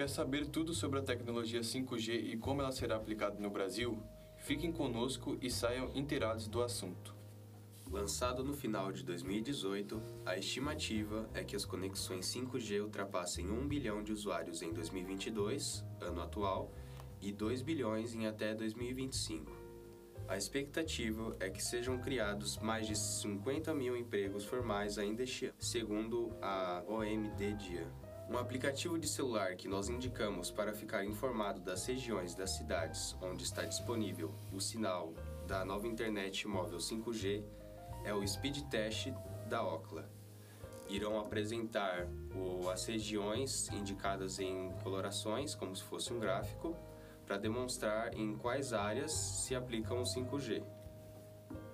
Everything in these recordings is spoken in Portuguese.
Quer saber tudo sobre a tecnologia 5G e como ela será aplicada no Brasil? Fiquem conosco e saiam inteirados do assunto. Lançado no final de 2018, a estimativa é que as conexões 5G ultrapassem 1 bilhão de usuários em 2022, ano atual, e 2 bilhões em até 2025. A expectativa é que sejam criados mais de 50 mil empregos formais ainda este ano, segundo a OMD Dia. Um aplicativo de celular que nós indicamos para ficar informado das regiões das cidades onde está disponível o sinal da nova internet móvel 5G é o Speed Test da Ocla. Irão apresentar as regiões indicadas em colorações, como se fosse um gráfico, para demonstrar em quais áreas se aplicam o 5G.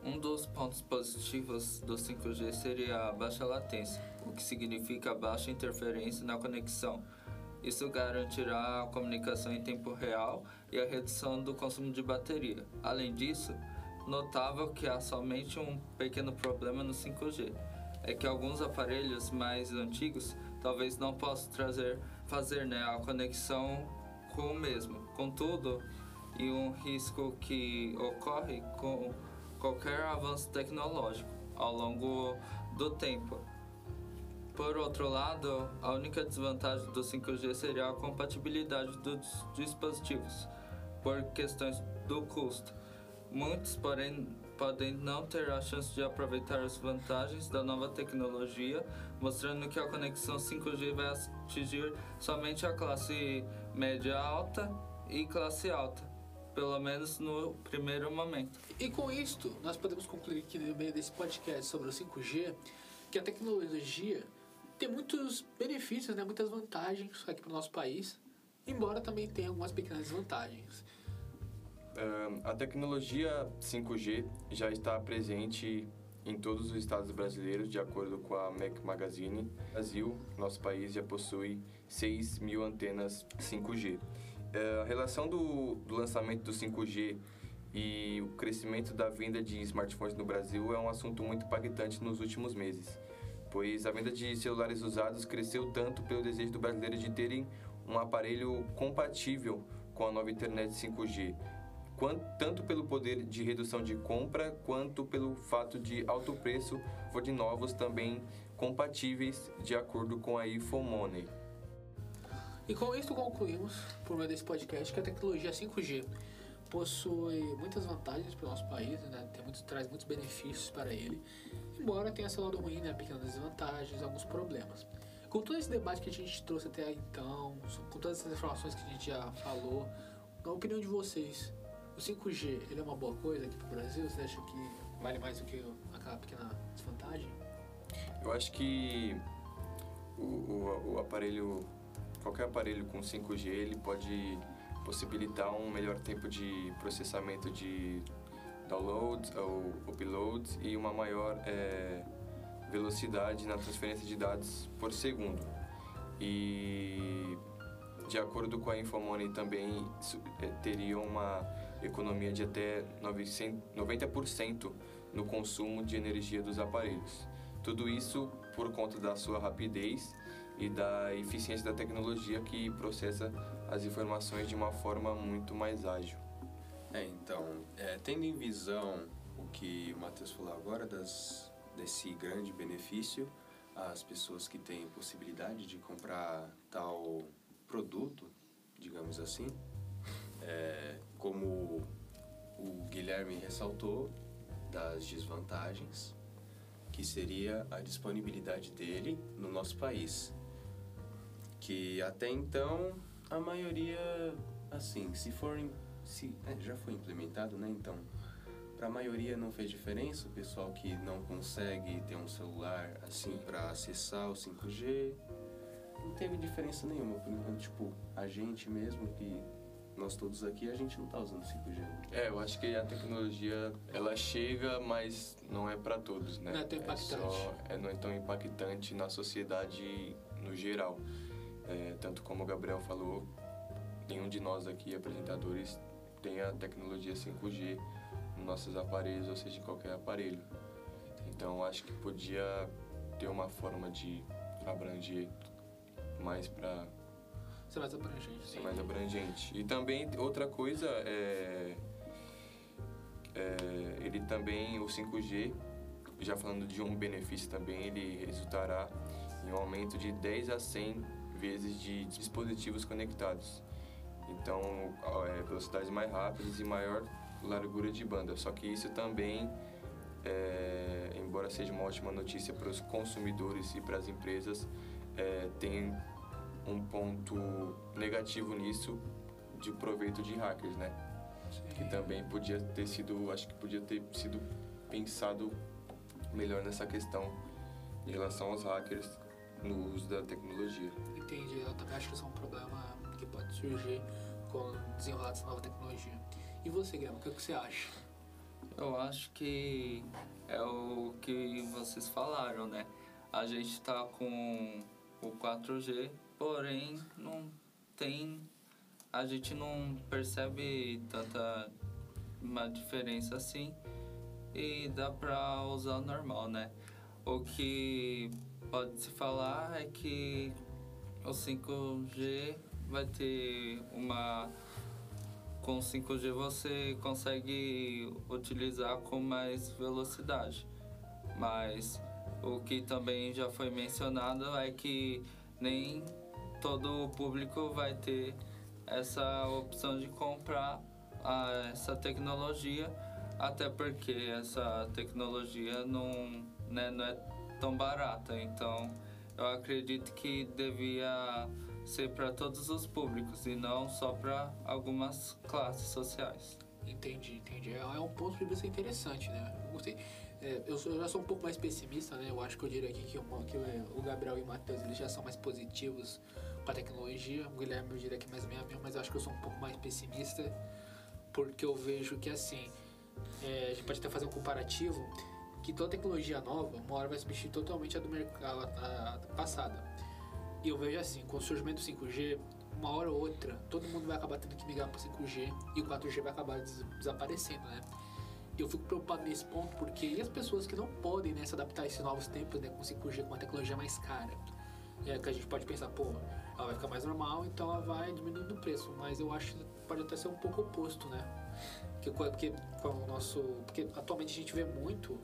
Um dos pontos positivos do 5G seria a baixa latência, que significa baixa interferência na conexão. Isso garantirá a comunicação em tempo real e a redução do consumo de bateria. Além disso, notável que há somente um pequeno problema no 5G. É que alguns aparelhos mais antigos talvez não possam trazer, fazer né, a conexão com o mesmo. Contudo, e um risco que ocorre com qualquer avanço tecnológico ao longo do tempo. Por outro lado, a única desvantagem do 5G seria a compatibilidade dos dispositivos, por questões do custo. Muitos, porém, podem não ter a chance de aproveitar as vantagens da nova tecnologia, mostrando que a conexão 5G vai atingir somente a classe média alta e classe alta, pelo menos no primeiro momento. E com isto, nós podemos concluir aqui no meio desse podcast sobre o 5G que a tecnologia tem muitos benefícios, né, muitas vantagens aqui para o nosso país, embora também tenha algumas pequenas vantagens. Uh, a tecnologia 5G já está presente em todos os estados brasileiros, de acordo com a Mac Magazine. No Brasil, nosso país já possui 6 mil antenas 5G. Uh, a relação do, do lançamento do 5G e o crescimento da venda de smartphones no Brasil é um assunto muito impactante nos últimos meses, pois a venda de celulares usados cresceu tanto pelo desejo do brasileiro de terem um aparelho compatível com a nova internet 5G, quanto, tanto pelo poder de redução de compra quanto pelo fato de alto preço for de novos também compatíveis de acordo com a Infomoney. E com isso concluímos, por meio desse podcast, que a tecnologia 5G possui muitas vantagens para o nosso país, né? Tem traz muitos benefícios para ele, embora tenha seu lado ruim, né? pequenas desvantagens, alguns problemas. Com todo esse debate que a gente trouxe até então, com todas essas informações que a gente já falou, na opinião de vocês, o 5G ele é uma boa coisa aqui para o Brasil? Você acha que vale mais do que aquela pequena desvantagem? Eu acho que o, o, o aparelho, qualquer aparelho com 5G, ele pode possibilitar um melhor tempo de processamento de downloads ou uploads e uma maior é, velocidade na transferência de dados por segundo. E de acordo com a Infomoney também é, teria uma economia de até 90% no consumo de energia dos aparelhos. Tudo isso por conta da sua rapidez e da eficiência da tecnologia que processa as informações de uma forma muito mais ágil. É, então, é, tendo em visão o que o Matheus falou agora das, desse grande benefício às pessoas que têm possibilidade de comprar tal produto, digamos assim, é, como o Guilherme ressaltou, das desvantagens, que seria a disponibilidade dele no nosso país. Que até então a maioria, assim, se for. Se, é, já foi implementado, né? Então, para a maioria não fez diferença. O pessoal que não consegue ter um celular assim para acessar o 5G, não teve diferença nenhuma. Por enquanto, tipo, a gente mesmo que nós todos aqui, a gente não está usando 5G. É, eu acho que a tecnologia, ela chega, mas não é para todos, né? Não é tão impactante. É só, é, não é tão impactante na sociedade no geral. É, tanto como o Gabriel falou, nenhum de nós aqui, apresentadores, tem a tecnologia 5G nos nossos aparelhos, ou seja, em qualquer aparelho. Então, acho que podia ter uma forma de abranger mais para Ser mais abrangente. ser mais abrangente. E também outra coisa é, é, ele também o 5G, já falando de um benefício também, ele resultará em um aumento de 10 a 100 vezes de dispositivos conectados. Então, é, velocidades mais rápidas e maior largura de banda. Só que isso também, é, embora seja uma ótima notícia para os consumidores e para as empresas, é, tem um ponto negativo nisso de proveito de hackers, né? Que também podia ter sido, acho que podia ter sido pensado melhor nessa questão em relação aos hackers no uso da tecnologia. Entendi, eu também acho que isso surgir com o desenrolar dessa nova tecnologia. E você, Guilherme, o que, é que você acha? Eu acho que é o que vocês falaram, né? A gente tá com o 4G, porém não tem. A gente não percebe tanta uma diferença assim e dá pra usar normal, né? O que pode se falar é que o 5G vai ter uma com 5G você consegue utilizar com mais velocidade. Mas o que também já foi mencionado é que nem todo o público vai ter essa opção de comprar a, essa tecnologia, até porque essa tecnologia não, né, não é tão barata. Então eu acredito que devia ser para todos os públicos e não só para algumas classes sociais. Entendi, entendi. É, é um ponto de vista interessante, né? Eu gostei. É, eu, sou, eu, já sou um pouco mais pessimista, né? Eu acho que eu diria aqui que, eu, que o Gabriel e o Matheus eles já são mais positivos com a tecnologia. O Guilherme eu diria que mais ou menos, mas eu acho que eu sou um pouco mais pessimista porque eu vejo que assim é, a gente pode até fazer um comparativo que toda tecnologia nova uma hora vai substituir totalmente a do mercado a, a passada. E eu vejo assim, com o surgimento do 5G, uma hora ou outra, todo mundo vai acabar tendo que migrar para 5G e o 4G vai acabar des desaparecendo, né? Eu fico preocupado nesse ponto porque e as pessoas que não podem né, se adaptar a esses novos tempos, né, com 5G, com uma tecnologia mais cara? É que a gente pode pensar, pô, ela vai ficar mais normal, então ela vai diminuindo o preço. Mas eu acho que pode até ser um pouco oposto, né? Porque, porque com o nosso. Porque atualmente a gente vê muito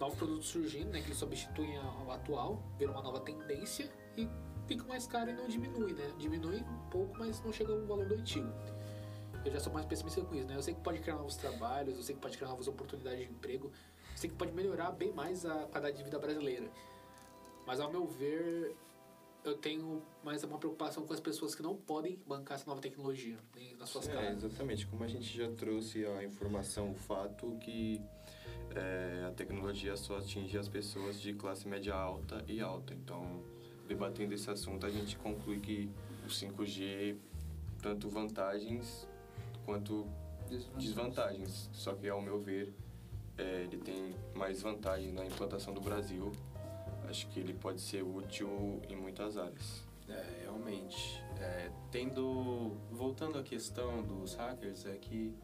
novos produtos surgindo, né? Que substituem o atual, viram uma nova tendência e fica mais caro e não diminui, né? Diminui um pouco, mas não chega ao valor do antigo. Eu já sou mais pessimista com isso, né? Eu sei que pode criar novos trabalhos, eu sei que pode criar novas oportunidades de emprego, eu sei que pode melhorar bem mais a qualidade de vida brasileira. Mas ao meu ver, eu tenho mais uma preocupação com as pessoas que não podem bancar essa nova tecnologia nas suas é, casas. Exatamente, como a gente já trouxe a informação, o fato que é, a tecnologia só atinge as pessoas de classe média alta e alta. Então, debatendo esse assunto, a gente conclui que o 5G, tanto vantagens quanto desvantagens. desvantagens. Só que, ao meu ver, é, ele tem mais vantagens na implantação do Brasil. Acho que ele pode ser útil em muitas áreas. É, realmente. É, tendo, voltando à questão dos hackers, é que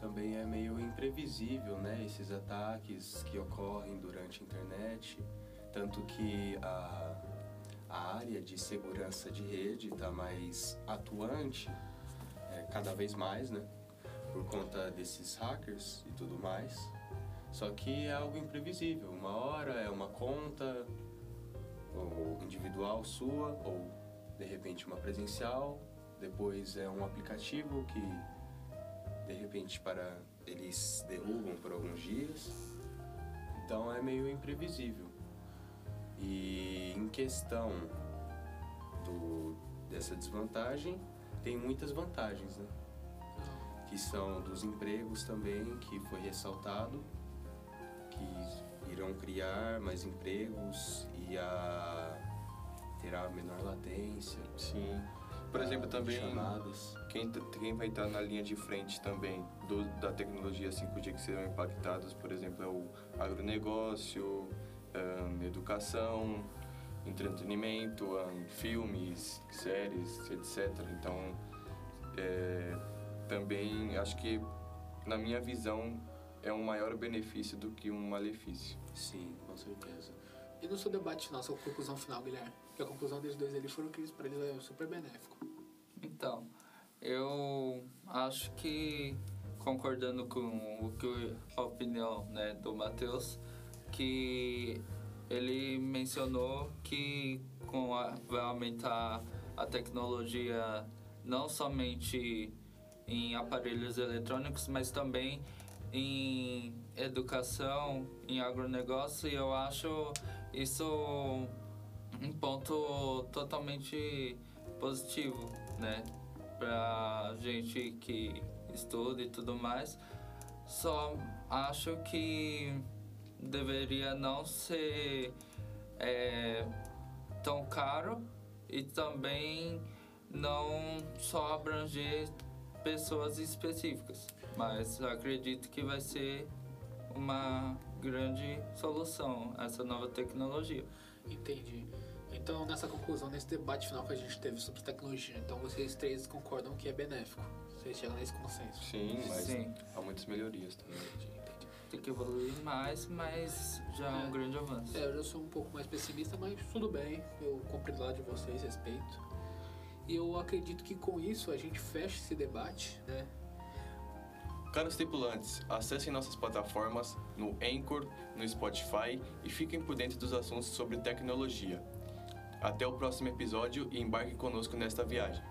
também é meio imprevisível, né? Esses ataques que ocorrem durante a internet, tanto que a a área de segurança de rede está mais atuante, é, cada vez mais, né? Por conta desses hackers e tudo mais. Só que é algo imprevisível. Uma hora é uma conta ou individual sua, ou de repente uma presencial, depois é um aplicativo que de repente para eles derrubam por alguns dias. Então é meio imprevisível. E em questão do, dessa desvantagem, tem muitas vantagens, né? Que são dos empregos também, que foi ressaltado, que irão criar mais empregos e a terá menor latência. Sim. Por exemplo, também chamadas. Quem, quem vai estar na linha de frente também do, da tecnologia 5G que serão impactados, por exemplo, é o agronegócio, um, educação, entretenimento, um, filmes, séries, etc. Então, é, também acho que, na minha visão, é um maior benefício do que um malefício. Sim, com certeza. E no seu debate final, sua conclusão final, Guilherme? Que a conclusão deles dois ali foram que para eles é super benéfico. Eu acho que, concordando com o que a opinião né, do Matheus, que ele mencionou que com a, vai aumentar a tecnologia não somente em aparelhos eletrônicos, mas também em educação, em agronegócio, e eu acho isso um ponto totalmente positivo, né? Pra gente que estuda e tudo mais. Só acho que deveria não ser é, tão caro e também não só abranger pessoas específicas, mas acredito que vai ser uma grande solução essa nova tecnologia. Entendi. Então, nessa conclusão, nesse debate final que a gente teve sobre tecnologia, então vocês três concordam que é benéfico. Vocês chegam nesse consenso. Sim, mas Sim. há muitas melhorias também. Tem que evoluir mais, mas já é um É. grande avanço. É, eu já sou um pouco mais pessimista, mas tudo bem. Eu compreendo lá de vocês, respeito. E eu acredito que com isso a gente fecha esse debate, né? Caros tripulantes, acessem nossas plataformas no Anchor, no Spotify e fiquem por dentro dos assuntos sobre tecnologia. Até o próximo episódio e embarque conosco nesta viagem.